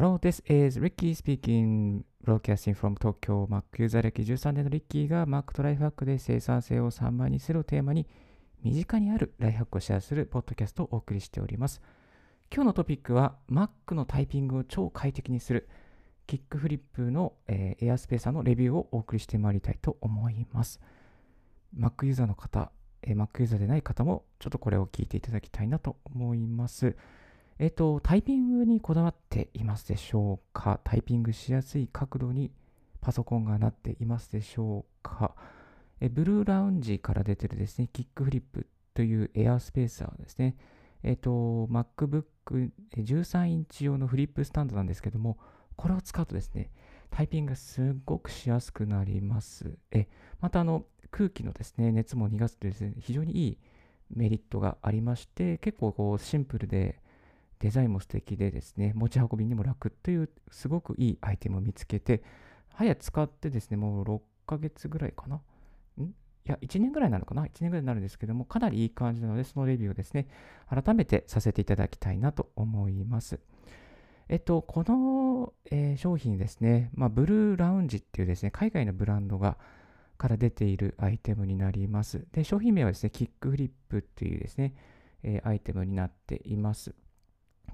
Hello, this is Ricky speaking, broadcasting from Tokyo. Mac ユーザー歴13年のリッキーが Mac とライフハックで生産性を3倍にするをテーマに身近にあるライフハックをシェアするポッドキャストをお送りしております。今日のトピックは Mac のタイピングを超快適にするキックフリップの、えー、エアスペーサーのレビューをお送りしてまいりたいと思います。Mac ユーザーの方、えー、Mac ユーザーでない方もちょっとこれを聞いていただきたいなと思います。えっと、タイピングにこだわっていますでしょうか？タイピングしやすい角度にパソコンがなっていますでしょうか？えブルーラウンジから出てるですね、キックフリップというエアースペーサーですね。えっと、MacBook 13インチ用のフリップスタンドなんですけども、これを使うとですね、タイピングがすっごくしやすくなります。えまたあの、空気のですね、熱も逃がすとですね、非常にいいメリットがありまして、結構こうシンプルで、デザインも素敵でですね、持ち運びにも楽というすごくいいアイテムを見つけて、早使ってですね、もう6ヶ月ぐらいかな？ん？いや、1年ぐらいなのかな ?1 年ぐらいになるんですけども、かなりいい感じなので、そのレビューをですね、改めてさせていただきたいなと思います。えっと、この、えー、商品ですね、まあ、ブルーラウンジっていうですね、海外のブランドが、から出ているアイテムになります。で、商品名はですね、キックフリップっていうですね、えー、アイテムになっています。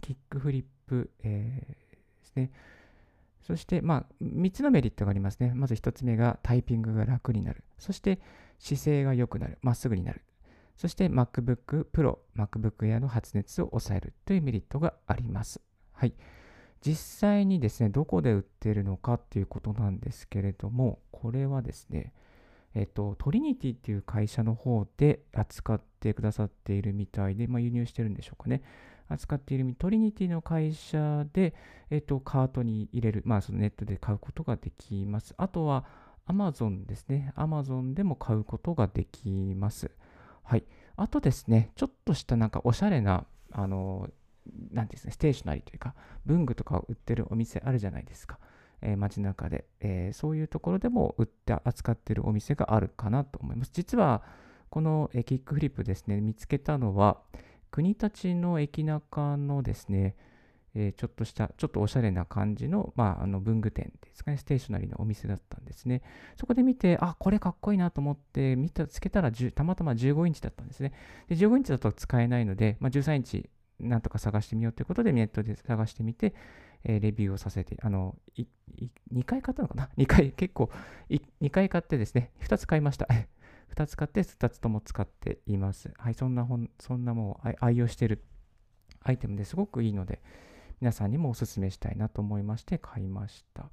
キックフリップ、えー、ですね。そして、まあ、3つのメリットがありますね。まず1つ目がタイピングが楽になる。そして姿勢が良くなる。まっすぐになる。そして MacBook Pro、MacBook Air の発熱を抑えるというメリットがあります。はい。実際にですね、どこで売っているのかっていうことなんですけれども、これはですね、えっと、トリニティっていう会社の方で扱ってくださっているみたいで、まあ、輸入してるんでしょうかね。扱っているトリニティの会社で、えっと、カートに入れる、まあ、そのネットで買うことができます。あとは、Amazon ですね。Amazon でも買うことができます。はい。あとですね、ちょっとしたなんかおしゃれな、あの、なんですね、ステーショナリーというか、文具とかを売ってるお店あるじゃないですか。えー、街中で、えー、そういうところでも売って扱ってるお店があるかなと思います。実は、この、えー、キックフリップですね、見つけたのは、国立の駅中のですね、えー、ちょっとした、ちょっとおしゃれな感じの、まあ、あの文具店ですかね、ステーショナリーのお店だったんですね。そこで見て、あ、これかっこいいなと思って、見た、つけたらたまたま15インチだったんですね。で、15インチだと使えないので、まあ、13インチなんとか探してみようということで、ネットで探してみて、えー、レビューをさせて、あの、2回買ったのかな ?2 回、結構、2回買ってですね、2つ買いました。2つ買って2つとも使っています。はい、そんな本、そんなもう愛用してるアイテムですごくいいので、皆さんにもお勧めしたいなと思いまして買いました。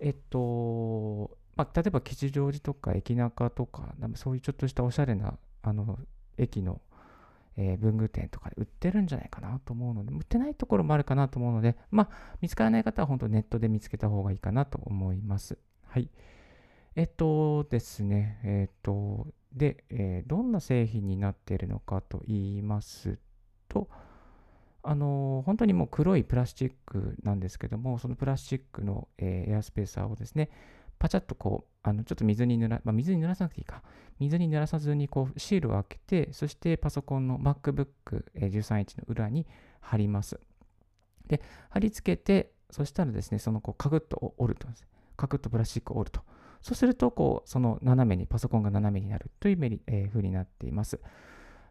えっと、まあ、例えば吉祥寺とか駅中とか、そういうちょっとしたおしゃれなあの駅の、えー、文具店とかで売ってるんじゃないかなと思うので、売ってないところもあるかなと思うので、まあ、見つからない方は本当ネットで見つけた方がいいかなと思います。はい。えっとですね、えっと、で、えー、どんな製品になっているのかと言いますと、あの本当にもう黒いプラスチックなんですけども、そのプラスチックの、えー、エアスペーサーをですね、パチャッとこう、あのちょっと水に濡ら、まあ、水に濡らさなくていいか、水に濡らさずにこうシールを開けて、そしてパソコンの MacBook13 インチの裏に貼ります。で、貼り付けて、そしたらですね、そのこうカクッと折ると、カクッとプラスチックを折ると。そうすると、こう、その斜めに、パソコンが斜めになるというメリ、えー、風になっています。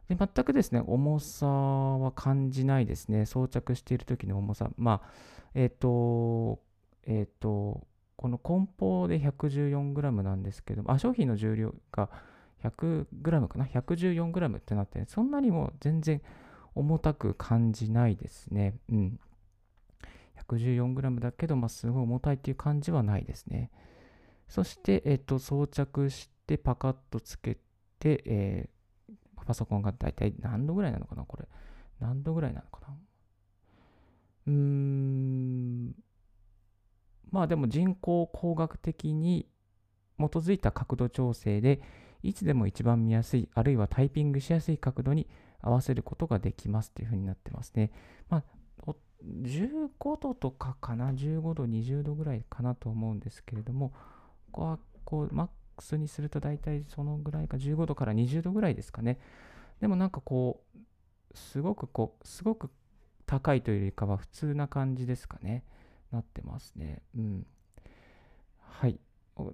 で全くですね、重さは感じないですね。装着している時の重さ。まあ、えっ、ー、と、えっ、ー、と、この梱包で 114g なんですけどあ、商品の重量が 100g かな ?114g ってなって、そんなにも全然重たく感じないですね。うん。114g だけど、まあ、すごい重たいっていう感じはないですね。そして、えっと、装着してパカッとつけて、えー、パソコンがだいたい何度ぐらいなのかなこれ。何度ぐらいなのかなうーん。まあでも人工工学的に基づいた角度調整で、いつでも一番見やすい、あるいはタイピングしやすい角度に合わせることができますというふうになってますね。まあ、15度とかかな、15度、20度ぐらいかなと思うんですけれども、こはこうマックスにすると大体そのぐらいか15度から20度ぐらいですかね。でもなんかこう、すごくこう、すごく高いというよりかは普通な感じですかね。なってますね。うん。はい。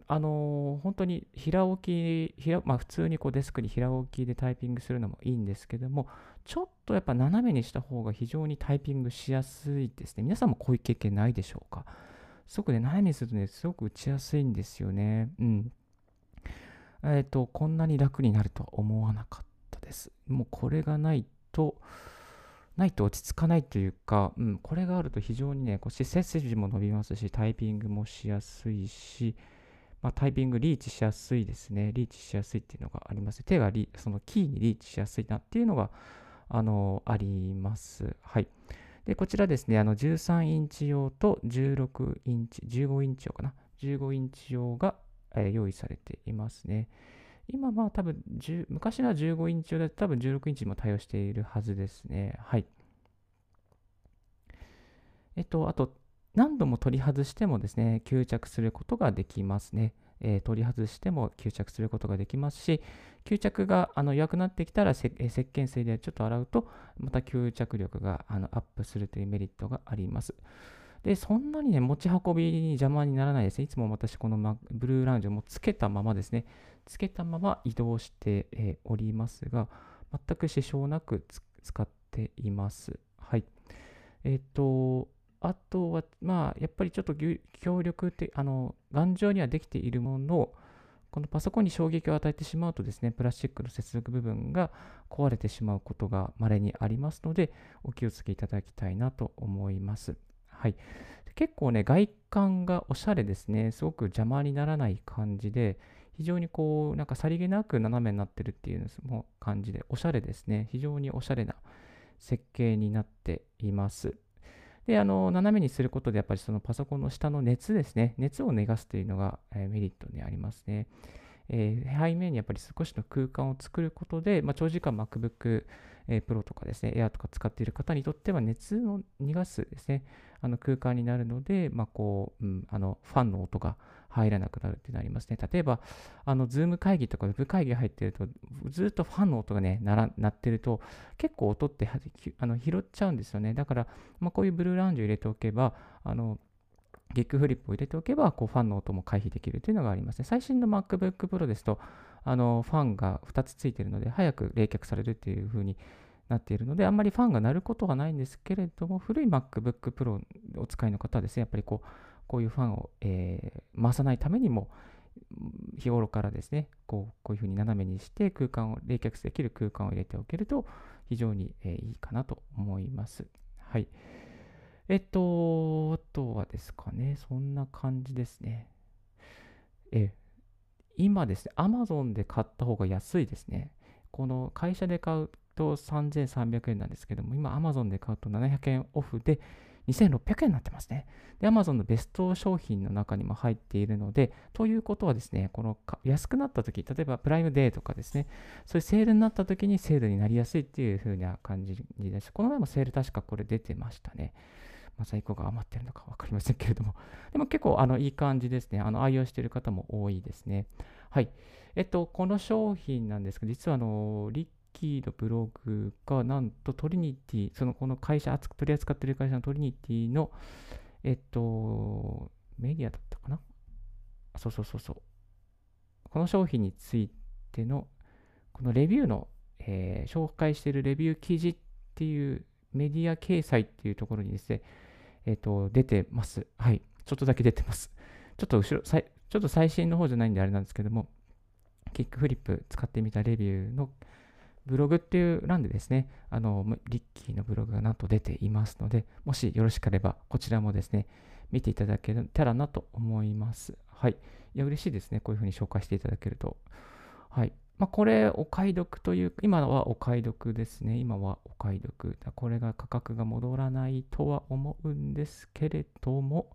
あのー、本当に平置き、平まあ、普通にこうデスクに平置きでタイピングするのもいいんですけども、ちょっとやっぱ斜めにした方が非常にタイピングしやすいですね。皆さんもこういう経験ないでしょうか？すごくね、斜めにするとね、すごく打ちやすいんですよね。うん。えっ、ー、と、こんなに楽になるとは思わなかったです。もうこれがないと、ないと落ち着かないというか、うん、これがあると非常にね、こう背筋も伸びますし、タイピングもしやすいし、まあ、タイピングリーチしやすいですね。リーチしやすいっていうのがあります。手がリそのキーにリーチしやすいなっていうのが、あの、あります。はい。で、こちらですね、あの13インチ用と16インチ、15インチ用かな。15インチ用が、えー、用意されていますね。今、まあ多分昔は15インチ用で多分16インチも対応しているはずですね。はい。えっと、あと、何度も取り外してもですね、吸着することができますね。えー、取り外しても吸着することができますし、吸着があの弱くなってきたら、せえー、石鹸水でちょっと洗うと、また吸着力があのアップするというメリットがあります。で、そんなにね、持ち運びに邪魔にならないですね。いつも私、このブルーラウンジをもつけたままですね、つけたまま移動して、えー、おりますが、全く支障なく使っています。はい。えっ、ー、と、あとは、まあ、やっぱりちょっと強力的、あの、頑丈にはできているものの、このパソコンに衝撃を与えてしまうとですね、プラスチックの接続部分が壊れてしまうことが稀にありますので、お気をつけいただきたいなと思います。はい。結構ね、外観がおしゃれですね。すごく邪魔にならない感じで、非常にこう、なんかさりげなく斜めになってるっていうの感じで、おしゃれですね。非常におしゃれな設計になっています。で、あの、斜めにすることで、やっぱりそのパソコンの下の熱ですね、熱を逃がすというのが、え、メリットにありますね。えー、背面にやっぱり少しの空間を作ることで、まあ、長時間 MacBook、えー、Pro とかですね、Air とか使っている方にとっては熱を逃がすですね、あの空間になるので、まあ、こう、うん、あのファンの音が入らなくなるってなりますね。例えば、あの、 Zoom 会議とか Web 会議入ってると、ずっとファンの音がね、なら鳴ってると、結構音ってあの拾っちゃうんですよね。だから、まあ、こういう Bluelounge を入れておけば、あの、ギッグフリップを入れておけば、こうファンの音も回避できるというのがありますね。最新の MacBook Pro ですと、あのファンが2つついているので、早く冷却されるというふうになっているので、あんまりファンが鳴ることはないんですけれども、古い MacBook Pro をお使いの方はですね、やっぱりこう、こういうファンを、えー、回さないためにも、日頃からですね、こうこういうふうに斜めにして空間を冷却できる空間を入れておけると非常に、え、いいかなと思います。はい。えっと、あとはですかね、そんな感じですね。え、今ですね、Amazon で買った方が安いですね。この会社で買うと3300円なんですけども、今 Amazon で買うと700円オフで、2600円になってますね。で、Amazon のベスト商品の中にも入っているので、ということはですね、この安くなった時、例えばプライムデーとかですね、そういうセールになった時にセールになりやすいっていう風な感じです。この前もセール確かこれ出てましたね。まあ、在庫が余ってるのか分かりませんけれども、でも結構あのいい感じですね。あの愛用している方も多いですね。はい。えっと、この商品なんですが、実はあの、リッキーのブログが、なんとトリニティ、そのこの会社、取り扱っている会社のトリニティの、えっと、メディアだったかな？そうそうそうそう。この商品についての、このレビューの、えー、紹介しているレビュー記事っていうメディア掲載っていうところにですね、えっ、と、出てます。はい。ちょっとだけ出てます。ちょっと後ろ、ちょっと最新の方じゃないんであれなんですけども、キックフリップ使ってみたレビューのブログっていう欄でですね、あの、リッキーのブログがなんと出ていますので、もしよろしければ、こちらもですね、見ていただけたらなと思います。はい。いや、嬉しいですね。こういうふうに紹介していただけると。はい。まあ、これ、お買い得という、今はお買い得ですね。今はお買い得。これが価格が戻らないとは思うんですけれども、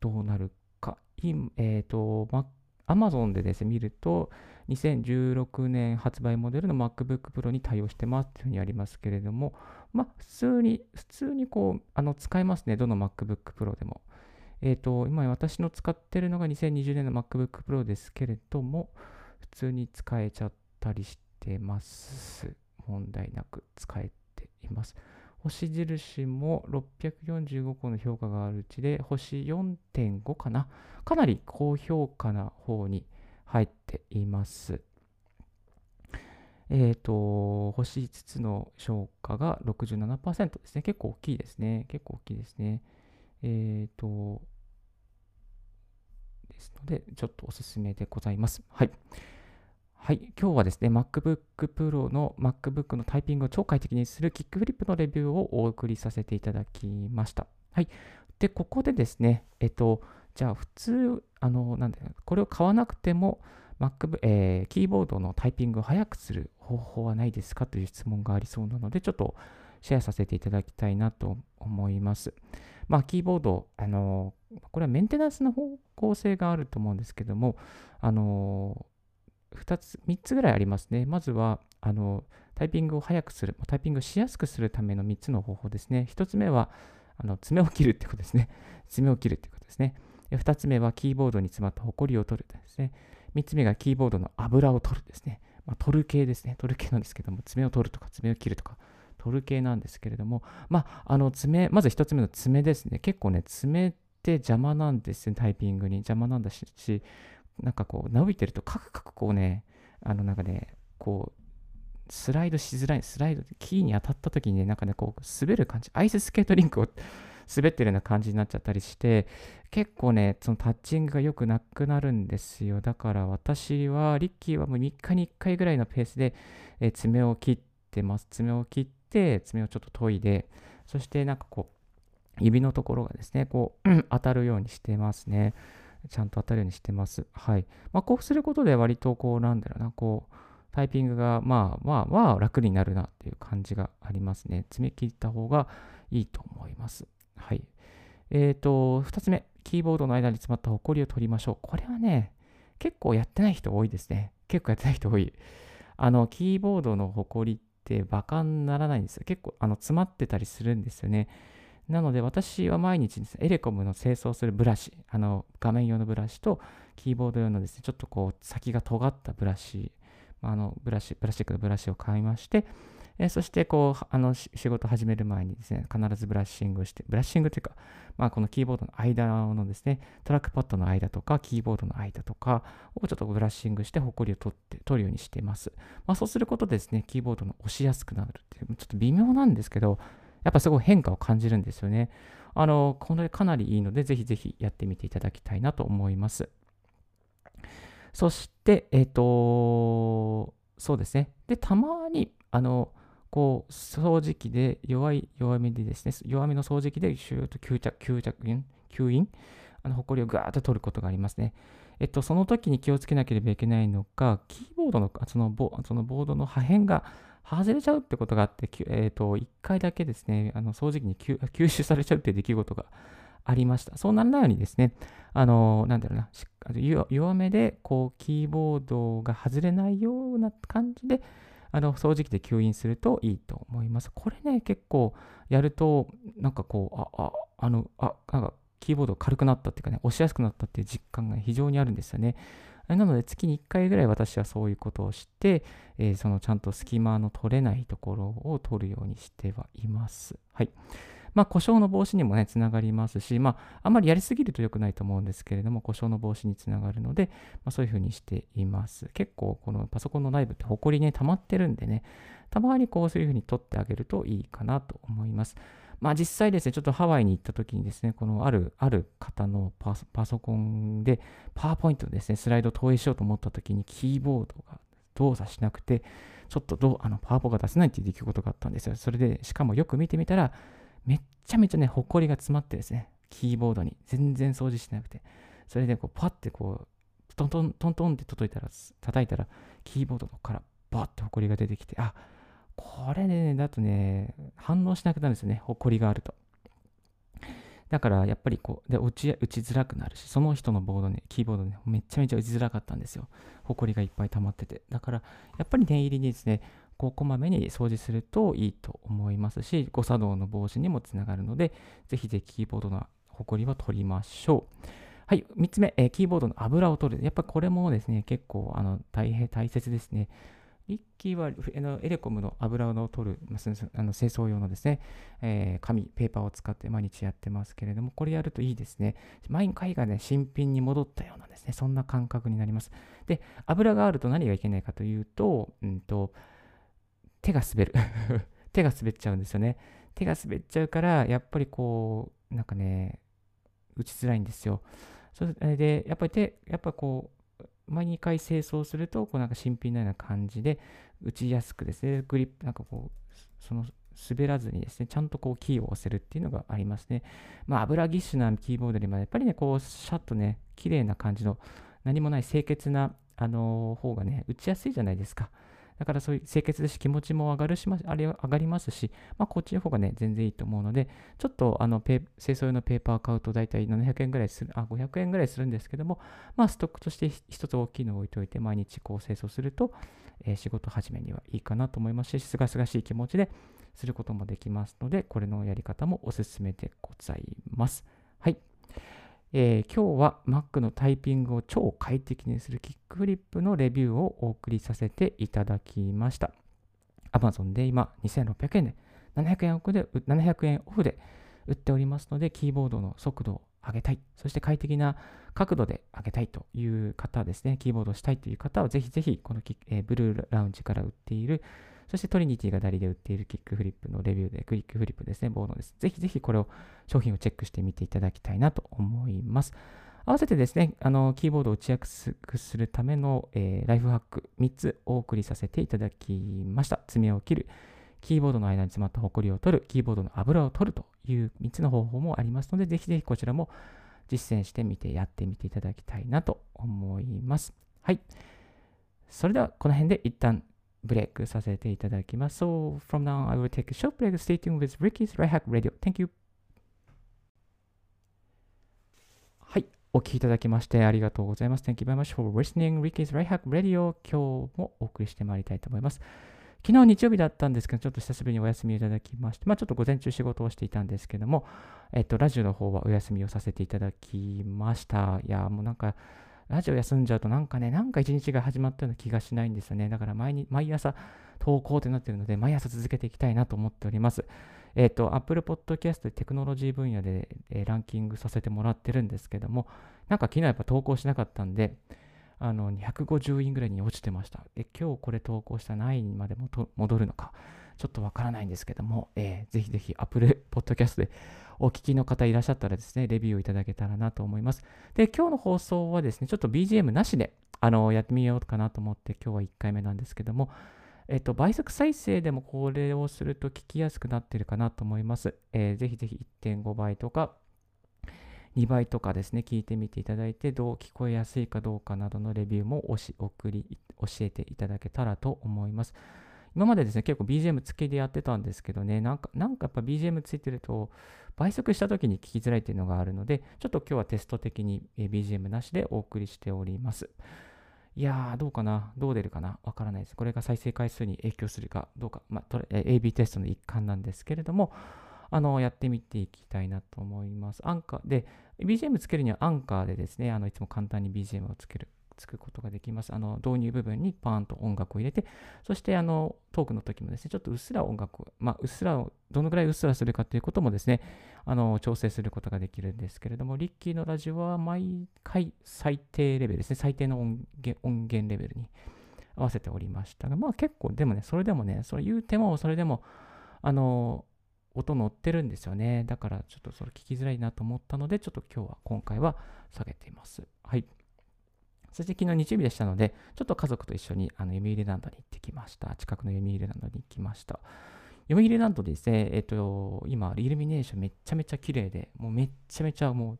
どうなるか。えっ、ー、と、ま、Amazon でですね、見ると、2016年発売モデルの MacBook Pro に対応してますというふうにありますけれども、まあ、普通に、普通にこう、あの、使えますね。どの MacBook Pro でも。えっ、ー、と、今私の使ってるのが2020年の MacBook Pro ですけれども、普通に使えちゃったりしてます。問題なく使えています。星印も645個の評価があるうちで、星4.5かな。かなり高評価な方に入っています。えっ、ー、と、星5つの評価が67%ですね。結構大きいですね。結構大きいですね。えっ、ー、と、ですので、ちょっとおすすめでございます。はい。はい、今日はですね、MacBook Pro の MacBook のタイピングを超快適にするキックフリップのレビューをお送りさせていただきました。はい。で、ここでですね、えっと、じゃあ普通、あの、なんだこれを買わなくても MacBook、えー、キーボードのタイピングを速くする方法はないですかという質問がありそうなので、ちょっとシェアさせていただきたいなと思います。まあ、キーボード、あの、これはメンテナンスの方向性があると思うんですけども、あの、2つ、3つぐらいありますね。まずは、あの、タイピングを速くする、タイピングをしやすくするための3つの方法ですね。1つ目は、あの爪を切るってことですね。爪を切るってことですね。2つ目は、キーボードに詰まったホコリを取るですね。3つ目がキーボードの油を取るですね。まあ、取る系ですね。取る系なんですけども、爪を取るとか爪を切るとか、取る系なんですけれども、まあ、あの爪、まず1つ目の爪ですね。結構ね、爪って邪魔なんですね、タイピングに。邪魔なんだし、なんかこう、伸びてるとカクカクこうね、あのなんかね、こう、スライドしづらい、スライド、キーに当たった時にね、なんかね、こう、滑る感じ、アイススケートリンクを 滑ってるような感じになっちゃったりして、結構ね、そのタッチングが良くなくなるんですよ。だから私は、リッキーはもう3日に1回ぐらいのペースで、え爪を切ってます。爪を切って、爪をちょっと研いで、そしてなんかこう、指のところがですね、こう、当たるようにしてますね。ちゃんと当たるようにしてます。はい。まあ、こうすることで割とこう、なんだろうな、こう、タイピングがまあまあまあ楽になるなっていう感じがありますね。爪切った方がいいと思います。はい。えっ、ー、と、2つ目、キーボードの間に詰まったホコリを取りましょう。これはね、結構やってない人多いですね。結構やってない人多い。あの、キーボードのホコリってバカにならないんですよ。結構あの詰まってたりするんですよね。なので私は毎日です、ね、エレコムの清掃するブラシ、あの画面用のブラシとキーボード用のですね、ちょっとこう先が尖ったブラシ、あのブラシ、プラスチックのブラシを買いまして、えそしてこうあの仕事始める前にですね、必ずブラッシングして、ブラッシングというか、まあ、このキーボードの間のですね、トラックパッドの間とか、キーボードの間とかをちょっとブラッシングして、ホコリを取って取るようにしています。まあ、そうすることでですね、キーボードの押しやすくなるっていう、ちょっと微妙なんですけど、やっぱすごい変化を感じるんですよね。あの、これかなりいいので、ぜひぜひやってみていただきたいなと思います。そして、えっ、ー、と、そうですね。で、たまに、あの、こう、掃除機で弱い、弱めでですね、弱めの掃除機でシューッと吸着、吸着、吸引、あの、ほこりをガーッと取ることがありますね。えっと、その時に気をつけなければいけないのが、キーボードの、そのボそのボードの破片が外れちゃうってことがあって、えっと、1回だけですね、あの掃除機に 吸収されちゃうっていう出来事がありました。そうならないようにですね、あの、なんだろうな、弱めで、こう、キーボードが外れないような感じで、あの掃除機で吸引するといいと思います。これね、結構やると、なんかこう、あ、あ、あの、あ、なんかキーボード軽くなったっていうかね、押しやすくなったっていう実感が非常にあるんですよね。なので月に1回ぐらい私はそういうことをして、えー、そのちゃんと隙間の取れないところを取るようにしてはいます。はい。まあ、故障の防止にもね、つながりますし、まあ、あんまりやりすぎると良くないと思うんですけれども、故障の防止につながるので、まあ、そういうふうにしています。結構、このパソコンの内部ってホコリね、溜まってるんでね、たまにこう、そういうふうに取ってあげるといいかなと思います。まあ実際ですね、ちょっとハワイに行った時にですね、このある、ある方のパソコンで、パワーポイントですね、スライド投影しようと思った時に、キーボードが動作しなくて、ちょっとどう、あの、パワポが出せないっていう出来事があったんですよ。それで、しかもよく見てみたら、めっちゃめちゃね、ほこりが詰まってですね、キーボードに全然掃除しなくて、それでこうパッてこう、トントントントンって叩いたら、叩いたら、キーボードからバッてほこりが出てきて、あっ、これね、だとね、反応しなくなるんですよね、ほこりがあると。だからやっぱりこう、で打ち打ちづらくなるし、その人のボードね、キーボードね、めちゃめちゃ打ちづらかったんですよ。ほこりがいっぱい溜まってて。だから、やっぱり念入りにですね、こうこまめに掃除するといいと思いますし、誤作動の防止にもつながるので、ぜひぜひキーボードのほこりは取りましょう。はい、3つ目、えー、キーボードの油を取る。やっぱこれもですね、結構あの大変大切ですね。リッキーはエレコムの油を取る、まあ、あの清掃用のですね、えー、紙、ペーパーを使って毎日やってますけれども、これやるといいですね。毎回がね、新品に戻ったようなですね、そんな感覚になります。で、油があると何がいけないかというと、うんと、手が滑る。手が滑っちゃうんですよね。手が滑っちゃうから、やっぱりこう、なんかね、打ちづらいんですよ。それで、やっぱり手、やっぱこう、毎2回清掃すると、こうなんか新品のような感じで打ちやすくですね、グリップ、なんかこう、その滑らずにですね、ちゃんとこうキーを押せるっていうのがありますね。まあ、油ギッシュなキーボードよりも、やっぱりね、こう、シャッとね、綺麗な感じの、何もない清潔な、あのー、方がね、打ちやすいじゃないですか。だからそういう清潔ですし、気持ちも上がるしあれ上がりますし、まあ、こっちの方がね、全然いいと思うので、ちょっとあのペ清掃用のペーパー買うと大体700円ぐらいする、あ、500円ぐらいするんですけども、まあ、ストックとして一つ大きいのを置いておいて、毎日こう清掃すると、えー、仕事始めにはいいかなと思いますし、すがすがしい気持ちですることもできますので、これのやり方もおすすめでございます。はい。えー、今日は Mac のタイピングを超快適にするキックフリップのレビューをお送りさせていただきました。Amazon で今2600円で700円オフで700円オフで売っておりますので、キーボードの速度を上げたい、そして快適な角度で上げたいという方ですね、キーボードをしたいという方は、ぜひぜひこのキ、えー、ブルーラウンジから売っているそしてトリニティが代理で売っているキックフリップのレビューで、クリックフリップですね、ボードです。ぜひぜひこれを、商品をチェックしてみていただきたいなと思います。合わせてですね、あのキーボードを打ちやすくするための、えー、ライフハック3つお送りさせていただきました。爪を切る、キーボードの間に詰まったホコリを取る、キーボードの油を取るという3つの方法もありますので、ぜひぜひこちらも実践してみてやってみていただきたいなと思います。はい。それではこの辺で一旦ブレイクさせていただきます。So, from now, I will take a short break. Stay tuned with Ricky's Right Hack Radio. Thank you. はい。お聞きいただきましてありがとうございます。Thank you very much for listening Ricky's Right Hack Radio. 今日もお送りしてまいりたいと思います。昨日日曜日だったんですけど、ちょっと久しぶりにお休みいただきまして、まあちょっと午前中仕事をしていたんですけども、えっと、ラジオの方はお休みをさせていただきました。いや、もうなんか、ラジオ休んじゃうとなんかね、なんか一日が始まったような気がしないんですよね。だから毎毎朝投稿ってなってるので、毎朝続けていきたいなと思っております。えっ、ー、と、Apple Podcast でテクノロジー分野で、えー、ランキングさせてもらってるんですけども、なんか昨日やっぱ投稿しなかったんで、あの、250位ぐらいに落ちてました。え、今日これ投稿した9位までも戻るのか、ちょっとわからないんですけども、えー、ぜひぜひ Apple Podcast でお聞きの方いらっしゃったらですね、レビューをいただけたらなと思います。で、今日の放送はですね、ちょっと BGM なしで、あの、やってみようかなと思って、今日は1回目なんですけども、えっと、倍速再生でもこれをすると聞きやすくなっているかなと思います。えー、ぜひぜひ1.5倍とか、2倍とかですね、聞いてみていただいて、どう聞こえやすいかどうかなどのレビューもおし送り、教えていただけたらと思います。今までですね、結構 BGM 付きでやってたんですけどね、なんか、なんかやっぱ BGM ついてると、倍速した時に聞きづらいっていうのがあるので、ちょっと今日はテスト的に BGM なしでお送りしております。いやー、どうかな？どう出るかな？わからないです。これが再生回数に影響するかどうか、まあ、AB テストの一環なんですけれども、あの、やってみていきたいなと思います。アンカーで、BGM つけるにはアンカーでですね、あの、いつも簡単に BGM をつけるつくことができます。あの導入部分にパーンと音楽を入れて、そしてあのトークの時もですね、ちょっとうっすら音楽を、まあ、うっすらを、どのぐらいうっすらするかということもですね、あの調整することができるんですけれども、リッキーのラジオは毎回最低レベルですね、最低の音源音源レベルに合わせておりましたが、まあ結構、でもね、それでもね、それ言うても、それでも、あの、音乗ってるんですよね。だからちょっとそれ聞きづらいなと思ったので、ちょっと今日は、今回は下げています。はい。そして昨日日曜日でしたので、ちょっと家族と一緒にあの読売ランドに行ってきました。近くの読売ランドに行きました。読売ランドですね、えっ、と、今、イルミネーションめちゃめちゃ綺麗で、もうめちゃめちゃもう、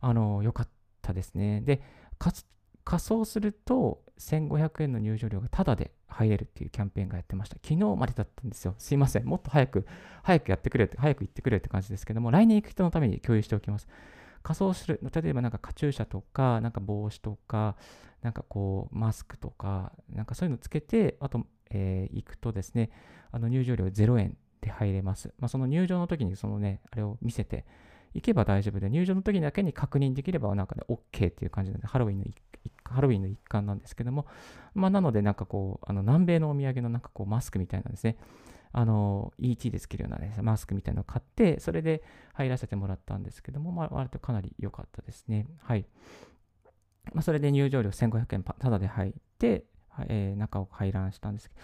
あの、良かったですね。で、仮装すると1500円の入場料がタダで入れるっていうキャンペーンがやってました。昨日までだったんですよ。すいません。もっと早く、早くやってくれって、早く行ってくれって感じですけども、来年行く人のために共有しておきます。仮装する、例えばなんかカチューシャとか、なんか帽子とか、なんかこう、マスクとか、なんかそういうのつけて、あと、えー、行くとですね、あの入場料0円で入れます。まあ、その入場の時にそのね、あれを見せて、行けば大丈夫で、入場の時だけに確認できれば、なんかね、OK っていう感じなので、ハロウィンのハロウィンの一環なんですけども、まあ、なので、なんかこう、あの南米のお土産のなんかこうマスクみたいなんですね、あの、ET でつけるような、ね、マスクみたいなのを買って、それで入らせてもらったんですけども、まあ、割とかなり良かったですね。はい。まあ、それで入場料1500円ただで入って、えー、中を入覧したんですけど、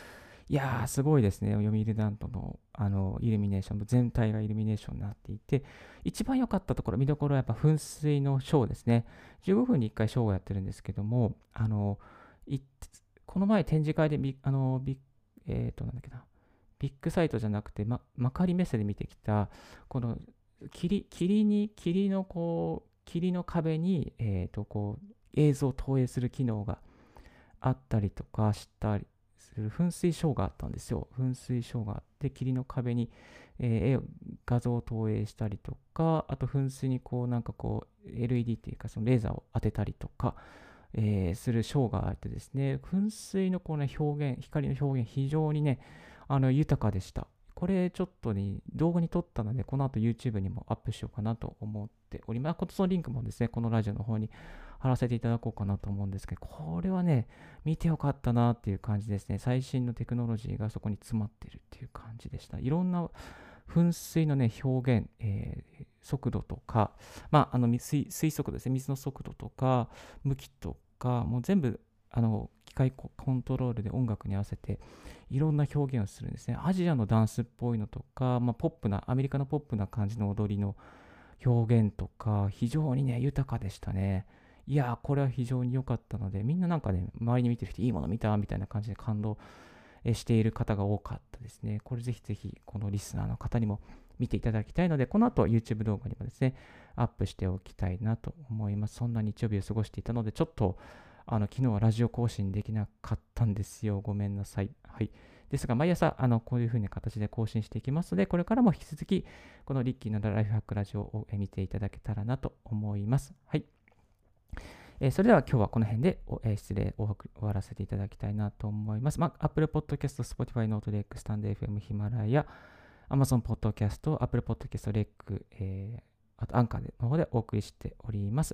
いやー、すごいですね。読売ランドのあのイルミネーション、全体がイルミネーションになっていて、一番良かったところ、見どころはやっぱ噴水のショーですね。15分に1回ショーをやってるんですけども、あのこの前展示会でビあのビえー、となんだっけなビッグサイトじゃなくて、ま、まかり目線で見てきた、この霧霧に、霧のこう、霧の壁に、えー、とこう映像を投影する機能があったりとかしたりする噴水ショーがあったんですよ。噴水ショーがあって、霧の壁に、えー、画像を投影したりとか、あと噴水にこうなんかこう LED っていうかそのレーザーを当てたりとか、えー、するショーがあってですね、噴水のこの、ね、表現、光の表現非常にね、あの豊かでした。これちょっとね、動画に撮ったので、この後 YouTube にもアップしようかなと思っております。このリンクもですね、このラジオの方に貼らせていただこうかなと思うんですけど、これはね、見てよかったなっていう感じですね。最新のテクノロジーがそこに詰まってるっていう感じでした。いろんな噴水のね、表現、えー、速度とか、まあ、あの水水速度ですね、水の速度とか、向きとか、もう全部、あの、機械コントロールで音楽に合わせて、いろんな表現をするんですね。アジアのダンスっぽいのとか、まあ、ポップな、アメリカのポップな感じの踊りの表現とか、非常にね、豊かでしたね。いやー、これは非常に良かったので、みんななんかね、周りに見てる人、いいもの見たみたいな感じで感動している方が多かったですね。これぜひぜひ、このリスナーの方にも見ていただきたいので、この後 YouTube 動画にもですね、アップしておきたいなと思います。そんな日曜日を過ごしていたので、ちょっと、あの、昨日はラジオ更新できなかったんですよ。ごめんなさい。はい。ですが、毎朝、あの、こういう風な形で更新していきますので、これからも引き続き、このリッキーのライフハックラジオを見ていただけたらなと思います。はい。えー、それでは今日はこの辺で、えー、失礼を終わらせていただきたいなと思います。まあ、Apple Podcast、Spotify、NoteLex、StandFM、ヒマラヤ、Amazon Podcast、Apple Podcast、レック、えー、あとアンカーの方でお送りしております。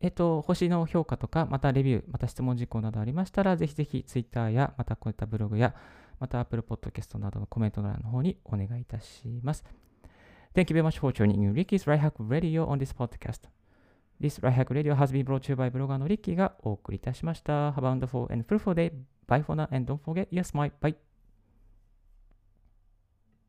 えっと、星の評価とか、またレビュー、また質問事項などありましたら、ぜひぜひ Twitter や、またこういったブログや、また Apple Podcast などのコメント欄の方にお願いいたします。Thank you very much for joining Ricky's Right Hack Radio on this podcast. This Right Hack Radio has been brought to you by ブロガーのリッキーがお送りいたしました。Have a wonderful and fruitful day. Bye for now and don't forget your smile. Bye.